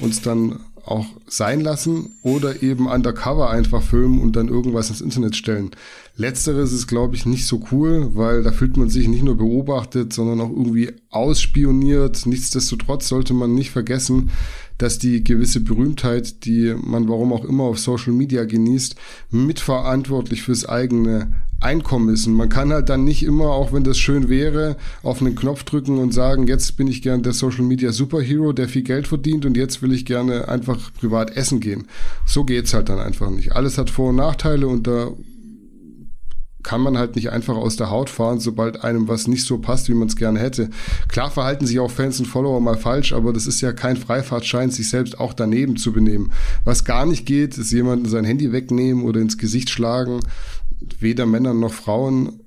uns dann auch sein lassen oder eben undercover einfach filmen und dann irgendwas ins Internet stellen. Letzteres ist, glaube ich, nicht so cool, weil da fühlt man sich nicht nur beobachtet, sondern auch irgendwie ausspioniert. Nichtsdestotrotz sollte man nicht vergessen, dass die gewisse Berühmtheit, die man warum auch immer auf Social Media genießt, mitverantwortlich fürs eigene Einkommen ist. Und man kann halt dann nicht immer, auch wenn das schön wäre, auf einen Knopf drücken und sagen, jetzt bin ich gern der Social Media Superhero, der viel Geld verdient und jetzt will ich gerne einfach privat essen gehen. So geht's halt dann einfach nicht. Alles hat Vor- und Nachteile und da kann man halt nicht einfach aus der Haut fahren, sobald einem was nicht so passt, wie man es gerne hätte. Klar verhalten sich auch Fans und Follower mal falsch, aber das ist ja kein Freifahrtschein, sich selbst auch daneben zu benehmen. Was gar nicht geht, ist jemanden sein Handy wegnehmen oder ins Gesicht schlagen. Weder Männer noch Frauen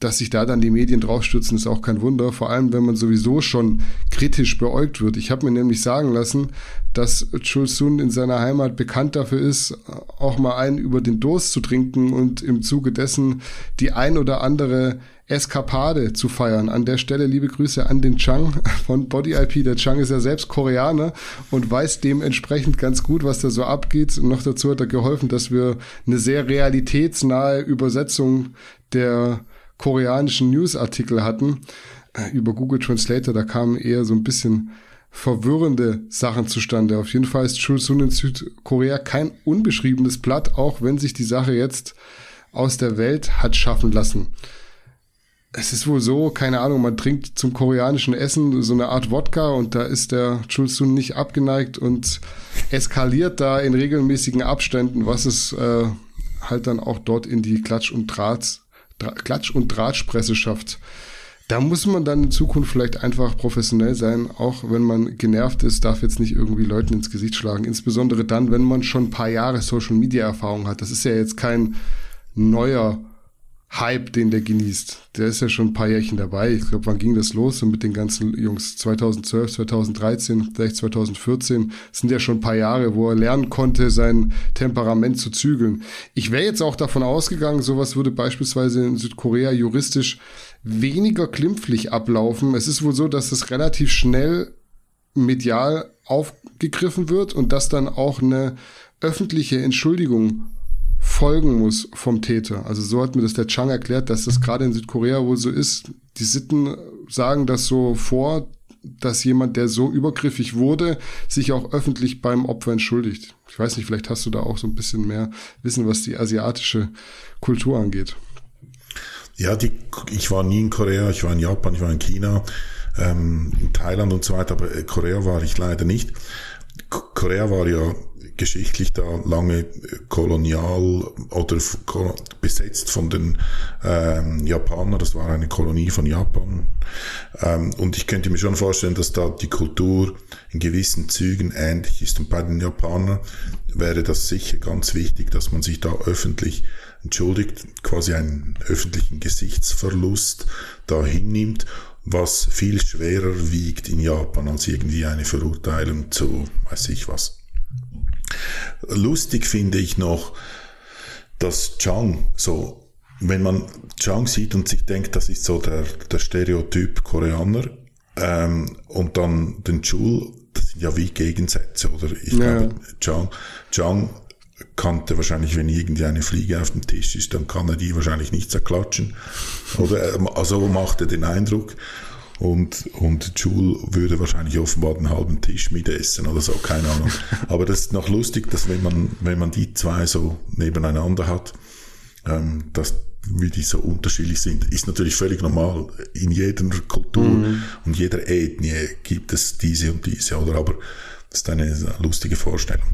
dass sich da dann die Medien draufstürzen, ist auch kein Wunder. Vor allem, wenn man sowieso schon kritisch beäugt wird. Ich habe mir nämlich sagen lassen, dass Chulsun in seiner Heimat bekannt dafür ist, auch mal einen über den Durst zu trinken und im Zuge dessen die ein oder andere Eskapade zu feiern. An der Stelle liebe Grüße an den Chang von Body IP. Der Chang ist ja selbst Koreaner und weiß dementsprechend ganz gut, was da so abgeht. Und noch dazu hat er geholfen, dass wir eine sehr realitätsnahe Übersetzung der koreanischen Newsartikel hatten äh, über Google Translator, da kamen eher so ein bisschen verwirrende Sachen zustande. Auf jeden Fall ist Chulsun in Südkorea kein unbeschriebenes Blatt, auch wenn sich die Sache jetzt aus der Welt hat schaffen lassen. Es ist wohl so, keine Ahnung, man trinkt zum koreanischen Essen so eine Art Wodka und da ist der Chulsun nicht abgeneigt und eskaliert da in regelmäßigen Abständen, was es äh, halt dann auch dort in die Klatsch- und Drahts Klatsch- und Drahtspresse schafft. Da muss man dann in Zukunft vielleicht einfach professionell sein, auch wenn man genervt ist, darf jetzt nicht irgendwie Leuten ins Gesicht schlagen. Insbesondere dann, wenn man schon ein paar Jahre Social Media Erfahrung hat. Das ist ja jetzt kein neuer Hype, den der genießt. Der ist ja schon ein paar Jährchen dabei. Ich glaube, wann ging das los? So mit den ganzen Jungs 2012, 2013, vielleicht 2014. Das sind ja schon ein paar Jahre, wo er lernen konnte, sein Temperament zu zügeln. Ich wäre jetzt auch davon ausgegangen, sowas würde beispielsweise in Südkorea juristisch weniger klimpflich ablaufen. Es ist wohl so, dass es relativ schnell medial aufgegriffen wird und dass dann auch eine öffentliche Entschuldigung folgen muss vom Täter. Also so hat mir das der Chang erklärt, dass das gerade in Südkorea wohl so ist. Die Sitten sagen das so vor, dass jemand, der so übergriffig wurde, sich auch öffentlich beim Opfer entschuldigt. Ich weiß nicht, vielleicht hast du da auch so ein bisschen mehr Wissen, was die asiatische Kultur angeht. Ja, die, ich war nie in Korea, ich war in Japan, ich war in China, ähm, in Thailand und so weiter, aber Korea war ich leider nicht. Korea war ja geschichtlich da lange kolonial oder besetzt von den ähm, Japanern. Das war eine Kolonie von Japan. Ähm, und ich könnte mir schon vorstellen, dass da die Kultur in gewissen Zügen ähnlich ist. Und bei den Japanern wäre das sicher ganz wichtig, dass man sich da öffentlich entschuldigt, quasi einen öffentlichen Gesichtsverlust da hinnimmt was viel schwerer wiegt in Japan als irgendwie eine Verurteilung zu, weiß ich was. Lustig finde ich noch, dass Chang so, wenn man Chang sieht und sich denkt, das ist so der, der Stereotyp Koreaner, ähm, und dann den Chul, das sind ja wie Gegensätze, oder? Ich ja. glaube, Chang, Chang kannte wahrscheinlich, wenn irgendwie eine Fliege auf dem Tisch ist, dann kann er die wahrscheinlich nicht zerklatschen. Oder, ähm, also macht er den Eindruck. Und, und Jule würde wahrscheinlich offenbar den halben Tisch mitessen oder so, keine Ahnung. Aber das ist noch lustig, dass wenn man, wenn man die zwei so nebeneinander hat, ähm, dass wie die so unterschiedlich sind, ist natürlich völlig normal. In jeder Kultur mhm. und jeder Ethnie gibt es diese und diese, oder? Aber das ist eine lustige Vorstellung.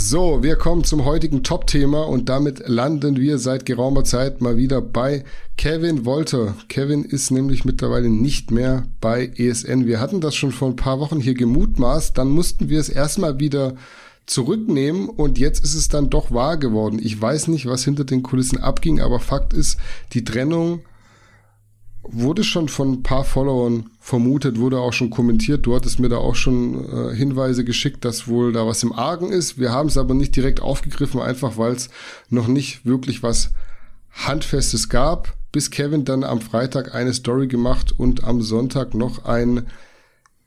So, wir kommen zum heutigen Top-Thema und damit landen wir seit geraumer Zeit mal wieder bei Kevin Wolter. Kevin ist nämlich mittlerweile nicht mehr bei ESN. Wir hatten das schon vor ein paar Wochen hier gemutmaßt, dann mussten wir es erstmal wieder zurücknehmen und jetzt ist es dann doch wahr geworden. Ich weiß nicht, was hinter den Kulissen abging, aber Fakt ist, die Trennung wurde schon von ein paar Followern vermutet, wurde auch schon kommentiert. Du hattest mir da auch schon äh, Hinweise geschickt, dass wohl da was im Argen ist. Wir haben es aber nicht direkt aufgegriffen, einfach weil es noch nicht wirklich was Handfestes gab, bis Kevin dann am Freitag eine Story gemacht und am Sonntag noch ein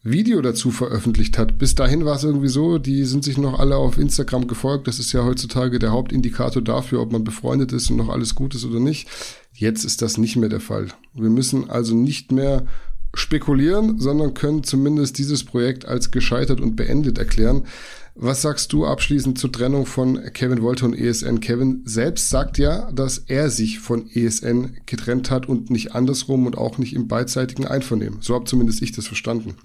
Video dazu veröffentlicht hat. Bis dahin war es irgendwie so, die sind sich noch alle auf Instagram gefolgt. Das ist ja heutzutage der Hauptindikator dafür, ob man befreundet ist und noch alles gut ist oder nicht. Jetzt ist das nicht mehr der Fall. Wir müssen also nicht mehr spekulieren, sondern können zumindest dieses Projekt als gescheitert und beendet erklären. Was sagst du abschließend zur Trennung von Kevin Wolter und ESN? Kevin selbst sagt ja, dass er sich von ESN getrennt hat und nicht andersrum und auch nicht im beidseitigen Einvernehmen. So habe zumindest ich das verstanden.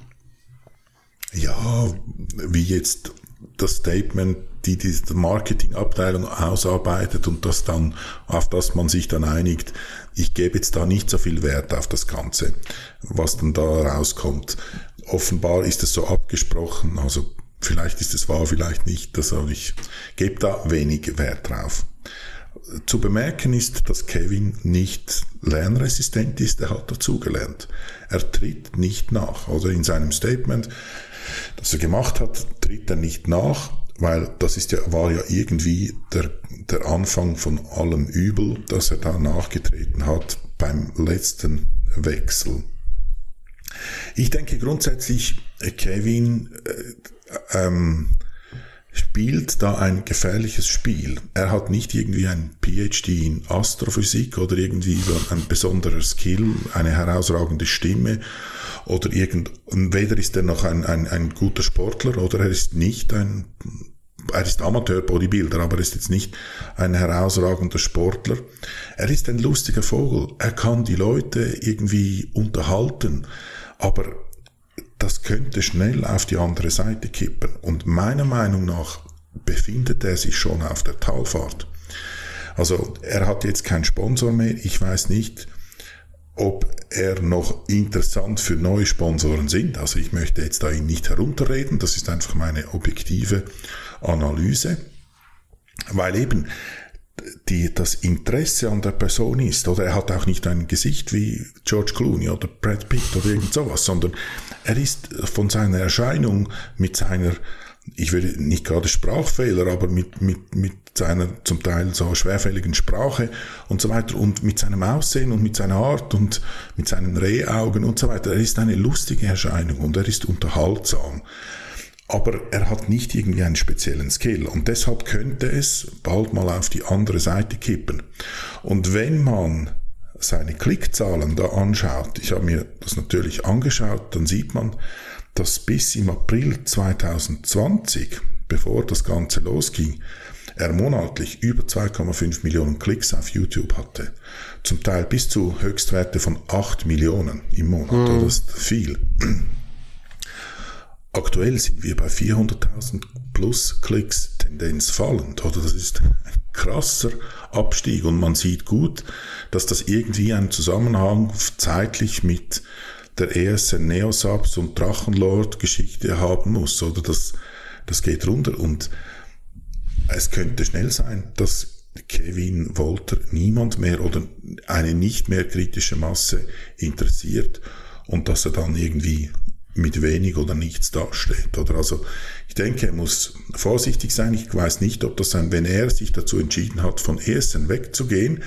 Ja, wie jetzt das Statement, die die Marketingabteilung ausarbeitet und das dann, auf das man sich dann einigt. Ich gebe jetzt da nicht so viel Wert auf das Ganze, was dann da rauskommt. Offenbar ist es so abgesprochen, also vielleicht ist es wahr, vielleicht nicht, also ich gebe da wenig Wert drauf. Zu bemerken ist, dass Kevin nicht lernresistent ist, er hat dazugelernt. Er tritt nicht nach. Also in seinem Statement das er gemacht hat, tritt er nicht nach, weil das ist ja, war ja irgendwie der, der Anfang von allem Übel, dass er da nachgetreten hat beim letzten Wechsel. Ich denke grundsätzlich, Kevin äh, ähm, spielt da ein gefährliches Spiel. Er hat nicht irgendwie ein PhD in Astrophysik oder irgendwie ein besonderer Skill, eine herausragende Stimme oder irgend, weder ist er noch ein, ein, ein guter Sportler oder er ist nicht ein, er ist Amateur-Bodybuilder, aber er ist jetzt nicht ein herausragender Sportler. Er ist ein lustiger Vogel. Er kann die Leute irgendwie unterhalten, aber das könnte schnell auf die andere Seite kippen. Und meiner Meinung nach befindet er sich schon auf der Talfahrt. Also er hat jetzt keinen Sponsor mehr. Ich weiß nicht, ob er noch interessant für neue Sponsoren sind. Also ich möchte jetzt da ihn nicht herunterreden, das ist einfach meine objektive Analyse, weil eben die, das Interesse an der Person ist, oder er hat auch nicht ein Gesicht wie George Clooney oder Brad Pitt oder irgend sowas, sondern er ist von seiner Erscheinung mit seiner ich würde nicht gerade Sprachfehler, aber mit, mit, mit seiner zum Teil so schwerfälligen Sprache und so weiter und mit seinem Aussehen und mit seiner Art und mit seinen Rehaugen und so weiter. Er ist eine lustige Erscheinung und er ist unterhaltsam. Aber er hat nicht irgendwie einen speziellen Skill und deshalb könnte es bald mal auf die andere Seite kippen. Und wenn man seine Klickzahlen da anschaut, ich habe mir das natürlich angeschaut, dann sieht man, dass bis im April 2020, bevor das Ganze losging, er monatlich über 2,5 Millionen Klicks auf YouTube hatte. Zum Teil bis zu Höchstwerte von 8 Millionen im Monat. Mhm. Das ist viel. Aktuell sind wir bei 400.000 plus Klicks, Tendenz fallend. Oder das ist ein krasser Abstieg und man sieht gut, dass das irgendwie einen Zusammenhang zeitlich mit der ESN Neosubs und Drachenlord Geschichte haben muss, oder das, das geht runter und es könnte schnell sein, dass Kevin Wolter niemand mehr oder eine nicht mehr kritische Masse interessiert und dass er dann irgendwie mit wenig oder nichts dasteht. Oder also ich denke, er muss vorsichtig sein. Ich weiß nicht, ob das sein, wenn er sich dazu entschieden hat, von ESN wegzugehen,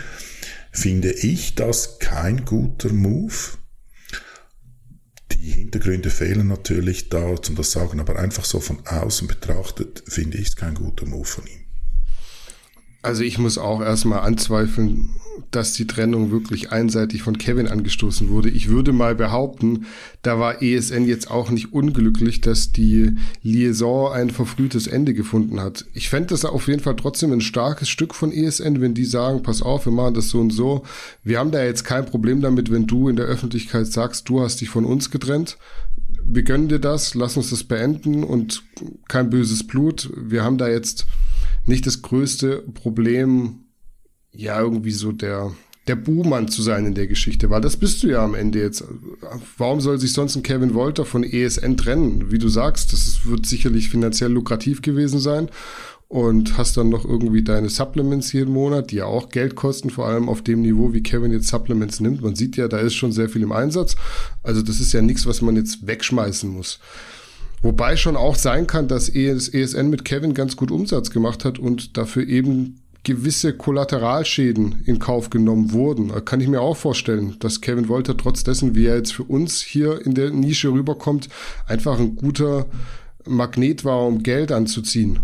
finde ich das kein guter Move. Die Hintergründe fehlen natürlich da, um das sagen, aber einfach so von außen betrachtet finde ich es kein guter Move von ihm. Also ich muss auch erstmal anzweifeln, dass die Trennung wirklich einseitig von Kevin angestoßen wurde. Ich würde mal behaupten, da war ESN jetzt auch nicht unglücklich, dass die Liaison ein verfrühtes Ende gefunden hat. Ich fände das auf jeden Fall trotzdem ein starkes Stück von ESN, wenn die sagen, pass auf, wir machen das so und so. Wir haben da jetzt kein Problem damit, wenn du in der Öffentlichkeit sagst, du hast dich von uns getrennt. Wir gönnen dir das, lass uns das beenden und kein böses Blut. Wir haben da jetzt nicht das größte Problem, ja, irgendwie so der, der Buhmann zu sein in der Geschichte, weil das bist du ja am Ende jetzt. Warum soll sich sonst ein Kevin Wolter von ESN trennen? Wie du sagst, das wird sicherlich finanziell lukrativ gewesen sein. und hast dann noch irgendwie deine Supplements jeden Monat, die ja auch Geld kosten, vor allem auf dem Niveau, wie Kevin jetzt Supplements nimmt. Man sieht ja, da ist schon sehr viel im Einsatz. Also das ist ja nichts, was man jetzt wegschmeißen muss. Wobei schon auch sein kann, dass ESN e mit Kevin ganz gut Umsatz gemacht hat und dafür eben gewisse Kollateralschäden in Kauf genommen wurden. Kann ich mir auch vorstellen, dass Kevin Wolter trotz dessen, wie er jetzt für uns hier in der Nische rüberkommt, einfach ein guter Magnet war, um Geld anzuziehen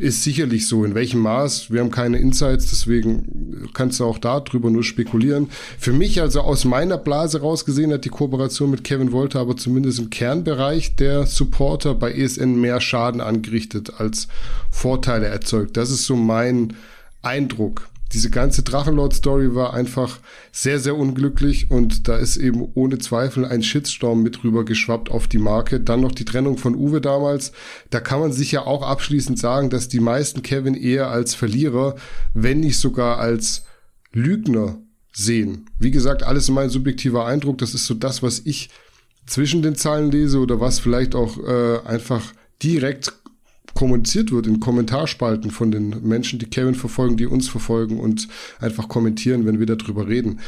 ist sicherlich so. In welchem Maß? Wir haben keine Insights, deswegen kannst du auch darüber nur spekulieren. Für mich, also aus meiner Blase rausgesehen, hat die Kooperation mit Kevin Wolter aber zumindest im Kernbereich der Supporter bei ESN mehr Schaden angerichtet als Vorteile erzeugt. Das ist so mein Eindruck diese ganze Drachenlord-Story war einfach sehr, sehr unglücklich und da ist eben ohne Zweifel ein Shitstorm mit rüber geschwappt auf die Marke. Dann noch die Trennung von Uwe damals. Da kann man sich ja auch abschließend sagen, dass die meisten Kevin eher als Verlierer, wenn nicht sogar als Lügner sehen. Wie gesagt, alles mein subjektiver Eindruck. Das ist so das, was ich zwischen den Zeilen lese oder was vielleicht auch äh, einfach direkt kommuniziert wird in Kommentarspalten von den Menschen, die Kevin verfolgen, die uns verfolgen und einfach kommentieren, wenn wir darüber reden.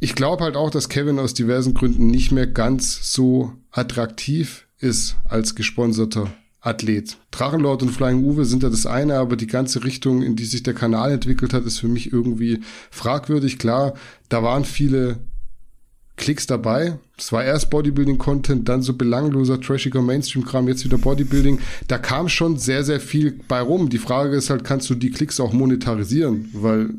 Ich glaube halt auch, dass Kevin aus diversen Gründen nicht mehr ganz so attraktiv ist als gesponserter Athlet. Drachenlord und Flying Uwe sind ja das eine, aber die ganze Richtung, in die sich der Kanal entwickelt hat, ist für mich irgendwie fragwürdig. Klar, da waren viele Klicks dabei. Es war erst Bodybuilding-Content, dann so belangloser, trashiger Mainstream-Kram, jetzt wieder Bodybuilding. Da kam schon sehr, sehr viel bei rum. Die Frage ist halt, kannst du die Klicks auch monetarisieren? Weil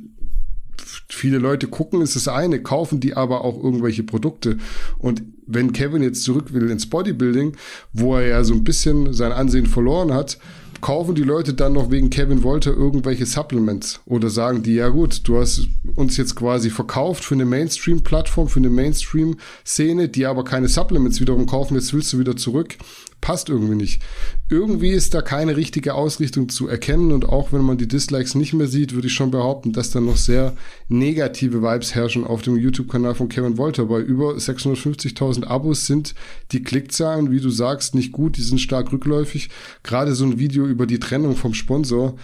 viele Leute gucken, ist das eine, kaufen die aber auch irgendwelche Produkte. Und wenn Kevin jetzt zurück will ins Bodybuilding, wo er ja so ein bisschen sein Ansehen verloren hat, kaufen die Leute dann noch wegen Kevin Wolter irgendwelche Supplements? Oder sagen die, ja gut, du hast uns jetzt quasi verkauft für eine Mainstream-Plattform, für eine Mainstream-Szene, die aber keine Supplements wiederum kaufen, jetzt willst du wieder zurück passt irgendwie nicht. Irgendwie ist da keine richtige Ausrichtung zu erkennen und auch wenn man die Dislikes nicht mehr sieht, würde ich schon behaupten, dass da noch sehr negative Vibes herrschen auf dem YouTube-Kanal von Kevin Wolter. Bei über 650.000 Abos sind die Klickzahlen, wie du sagst, nicht gut, die sind stark rückläufig. Gerade so ein Video über die Trennung vom Sponsor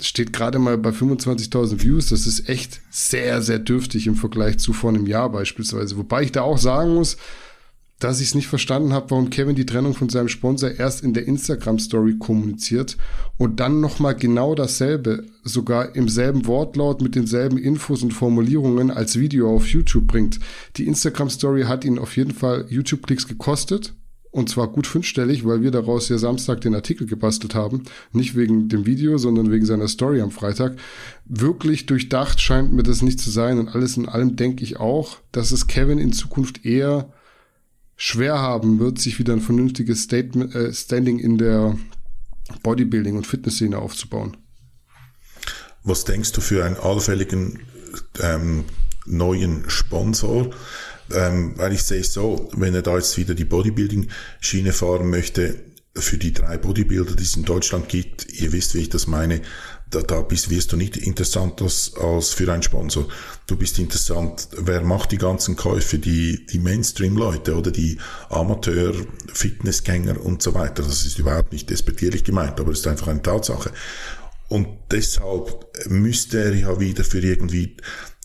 steht gerade mal bei 25.000 Views. Das ist echt sehr, sehr dürftig im Vergleich zu vor einem Jahr beispielsweise. Wobei ich da auch sagen muss, dass ich es nicht verstanden habe, warum Kevin die Trennung von seinem Sponsor erst in der Instagram-Story kommuniziert und dann nochmal genau dasselbe, sogar im selben Wortlaut mit denselben Infos und Formulierungen als Video auf YouTube bringt. Die Instagram-Story hat ihn auf jeden Fall YouTube-Klicks gekostet. Und zwar gut fünfstellig, weil wir daraus ja Samstag den Artikel gebastelt haben. Nicht wegen dem Video, sondern wegen seiner Story am Freitag. Wirklich durchdacht scheint mir das nicht zu sein. Und alles in allem denke ich auch, dass es Kevin in Zukunft eher schwer haben wird, sich wieder ein vernünftiges Statement, äh, Standing in der Bodybuilding- und Fitnessszene aufzubauen. Was denkst du für einen allfälligen ähm, neuen Sponsor? Ähm, weil ich sehe es so, wenn er da jetzt wieder die Bodybuilding-Schiene fahren möchte, für die drei Bodybuilder, die es in Deutschland gibt, ihr wisst, wie ich das meine, da, da bist, wirst du nicht interessant als, als für einen Sponsor. Du bist interessant, wer macht die ganzen Käufe? Die, die Mainstream-Leute oder die Amateur-Fitnessgänger und so weiter. Das ist überhaupt nicht despektierlich gemeint, aber es ist einfach eine Tatsache. Und deshalb müsste er ja wieder für irgendwie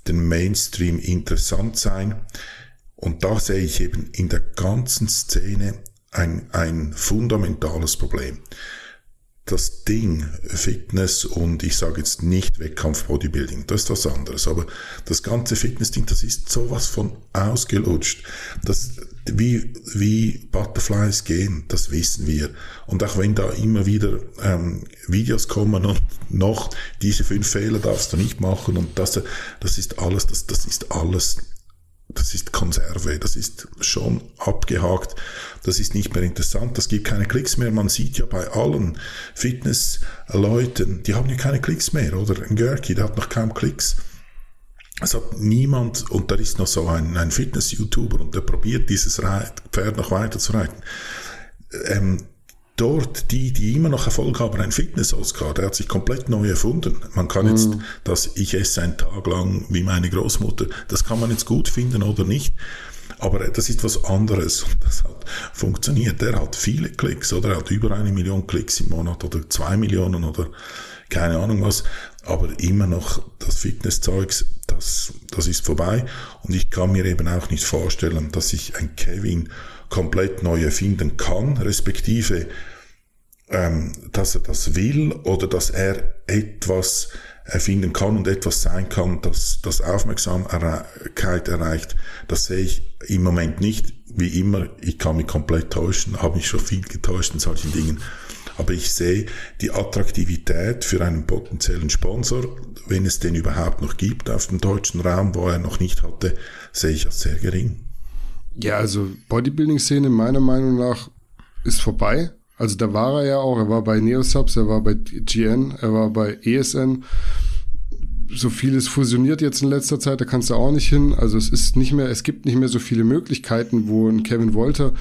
den Mainstream interessant sein. Und da sehe ich eben in der ganzen Szene ein, ein fundamentales Problem das Ding Fitness und ich sage jetzt nicht Wettkampf Bodybuilding, das ist was anderes, aber das ganze Fitness-Ding, das ist sowas von ausgelutscht. Das, wie, wie Butterflies gehen, das wissen wir. Und auch wenn da immer wieder ähm, Videos kommen und noch diese fünf Fehler darfst du nicht machen und das, das ist alles, das, das ist alles das ist Konserve, das ist schon abgehakt, das ist nicht mehr interessant, das gibt keine Klicks mehr. Man sieht ja bei allen Fitnessleuten, die haben ja keine Klicks mehr, oder? Ein Görki, der hat noch kaum Klicks. Es hat niemand, und da ist noch so ein, ein Fitness-YouTuber und der probiert dieses Pferd noch weiter zu reiten. Ähm, dort die, die immer noch Erfolg haben, ein Fitness-Oscar, der hat sich komplett neu erfunden. Man kann jetzt, mm. dass ich esse einen Tag lang wie meine Großmutter, das kann man jetzt gut finden oder nicht, aber das ist was anderes. Und das hat funktioniert. Er hat viele Klicks, oder? Er hat über eine Million Klicks im Monat oder zwei Millionen oder keine Ahnung was. Aber immer noch das Fitnesszeugs, das, das ist vorbei. Und ich kann mir eben auch nicht vorstellen, dass ich ein Kevin komplett neu erfinden kann, respektive, ähm, dass er das will oder dass er etwas erfinden kann und etwas sein kann, das, das Aufmerksamkeit erreicht, das sehe ich im Moment nicht. Wie immer, ich kann mich komplett täuschen, habe mich schon viel getäuscht in solchen Dingen. Aber ich sehe die Attraktivität für einen potenziellen Sponsor, wenn es den überhaupt noch gibt auf dem deutschen Raum, wo er noch nicht hatte, sehe ich als sehr gering. Ja, also Bodybuilding-Szene meiner Meinung nach ist vorbei. Also da war er ja auch, er war bei Neosubs, er war bei GN, er war bei ESN. So vieles fusioniert jetzt in letzter Zeit, da kannst du auch nicht hin. Also es ist nicht mehr, es gibt nicht mehr so viele Möglichkeiten, wo ein Kevin Wolter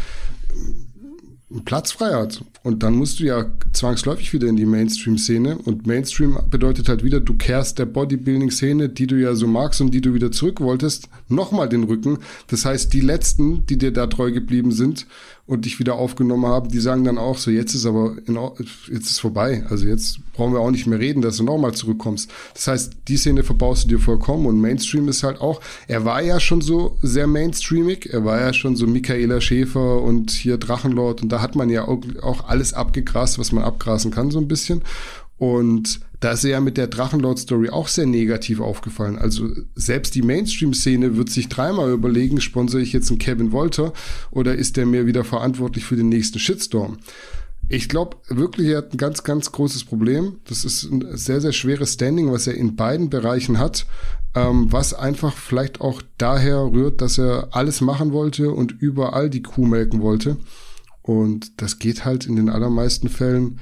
einen Platz frei hat. Und dann musst du ja zwangsläufig wieder in die Mainstream-Szene. Und Mainstream bedeutet halt wieder, du kehrst der Bodybuilding-Szene, die du ja so magst und die du wieder zurück wolltest, nochmal den Rücken. Das heißt, die letzten, die dir da treu geblieben sind, und dich wieder aufgenommen haben, die sagen dann auch so, jetzt ist aber, in, jetzt ist vorbei. Also jetzt brauchen wir auch nicht mehr reden, dass du nochmal zurückkommst. Das heißt, die Szene verbaust du dir vollkommen und Mainstream ist halt auch, er war ja schon so sehr mainstreamig, er war ja schon so Michaela Schäfer und hier Drachenlord und da hat man ja auch, auch alles abgegrast, was man abgrasen kann so ein bisschen. Und da ist er ja mit der Drachenlord-Story auch sehr negativ aufgefallen. Also selbst die Mainstream-Szene wird sich dreimal überlegen, sponsere ich jetzt einen Kevin Wolter oder ist der mir wieder verantwortlich für den nächsten Shitstorm? Ich glaube wirklich, er hat ein ganz, ganz großes Problem. Das ist ein sehr, sehr schweres Standing, was er in beiden Bereichen hat, ähm, was einfach vielleicht auch daher rührt, dass er alles machen wollte und überall die Kuh melken wollte. Und das geht halt in den allermeisten Fällen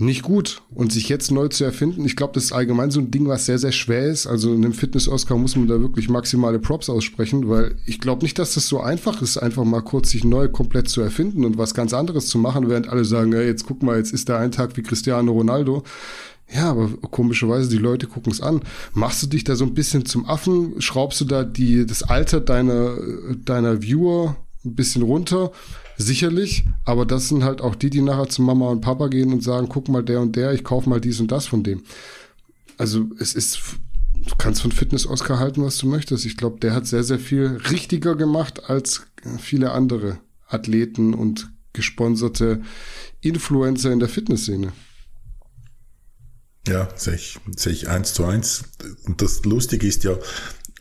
nicht gut. Und sich jetzt neu zu erfinden, ich glaube, das ist allgemein so ein Ding, was sehr, sehr schwer ist. Also in einem Fitness-Oscar muss man da wirklich maximale Props aussprechen, weil ich glaube nicht, dass das so einfach ist, einfach mal kurz sich neu komplett zu erfinden und was ganz anderes zu machen, während alle sagen, ja, jetzt guck mal, jetzt ist der ein Tag wie Cristiano Ronaldo. Ja, aber komischerweise, die Leute gucken es an. Machst du dich da so ein bisschen zum Affen? Schraubst du da die, das Alter deiner, deiner Viewer ein bisschen runter? Sicherlich, aber das sind halt auch die, die nachher zu Mama und Papa gehen und sagen, guck mal der und der, ich kauf mal dies und das von dem. Also es ist, du kannst von Fitness-Oscar halten, was du möchtest. Ich glaube, der hat sehr, sehr viel richtiger gemacht als viele andere Athleten und gesponserte Influencer in der Fitnessszene. Ja, sehe ich, sehe ich eins zu eins. Und das Lustige ist ja,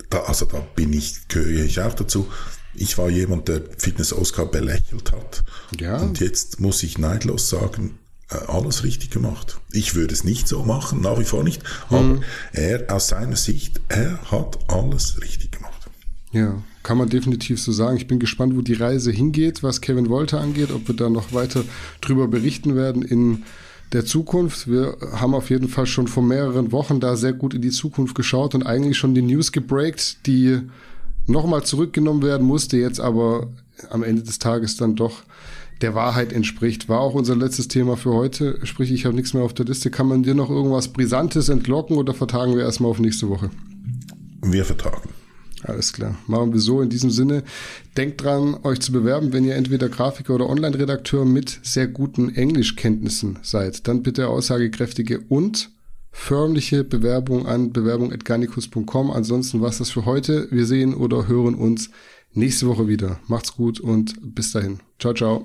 da, also da bin ich, gehöre ich auch dazu, ich war jemand, der Fitness-Oscar belächelt hat. Ja. Und jetzt muss ich neidlos sagen, äh, alles richtig gemacht. Ich würde es nicht so machen, nach wie vor nicht. Aber mhm. er, aus seiner Sicht, er hat alles richtig gemacht. Ja, kann man definitiv so sagen. Ich bin gespannt, wo die Reise hingeht, was Kevin Wolter angeht, ob wir da noch weiter drüber berichten werden in der Zukunft. Wir haben auf jeden Fall schon vor mehreren Wochen da sehr gut in die Zukunft geschaut und eigentlich schon die News gebreakt, die nochmal zurückgenommen werden musste, jetzt aber am Ende des Tages dann doch der Wahrheit entspricht. War auch unser letztes Thema für heute. Sprich, ich habe nichts mehr auf der Liste. Kann man dir noch irgendwas Brisantes entlocken oder vertagen wir erstmal auf nächste Woche? Wir vertagen. Alles klar. Machen wir so in diesem Sinne. Denkt dran, euch zu bewerben, wenn ihr entweder Grafiker oder Online-Redakteur mit sehr guten Englischkenntnissen seid. Dann bitte aussagekräftige und förmliche Bewerbung an bewerbung.garnicus.com. Ansonsten war es das für heute. Wir sehen oder hören uns nächste Woche wieder. Macht's gut und bis dahin. Ciao, ciao.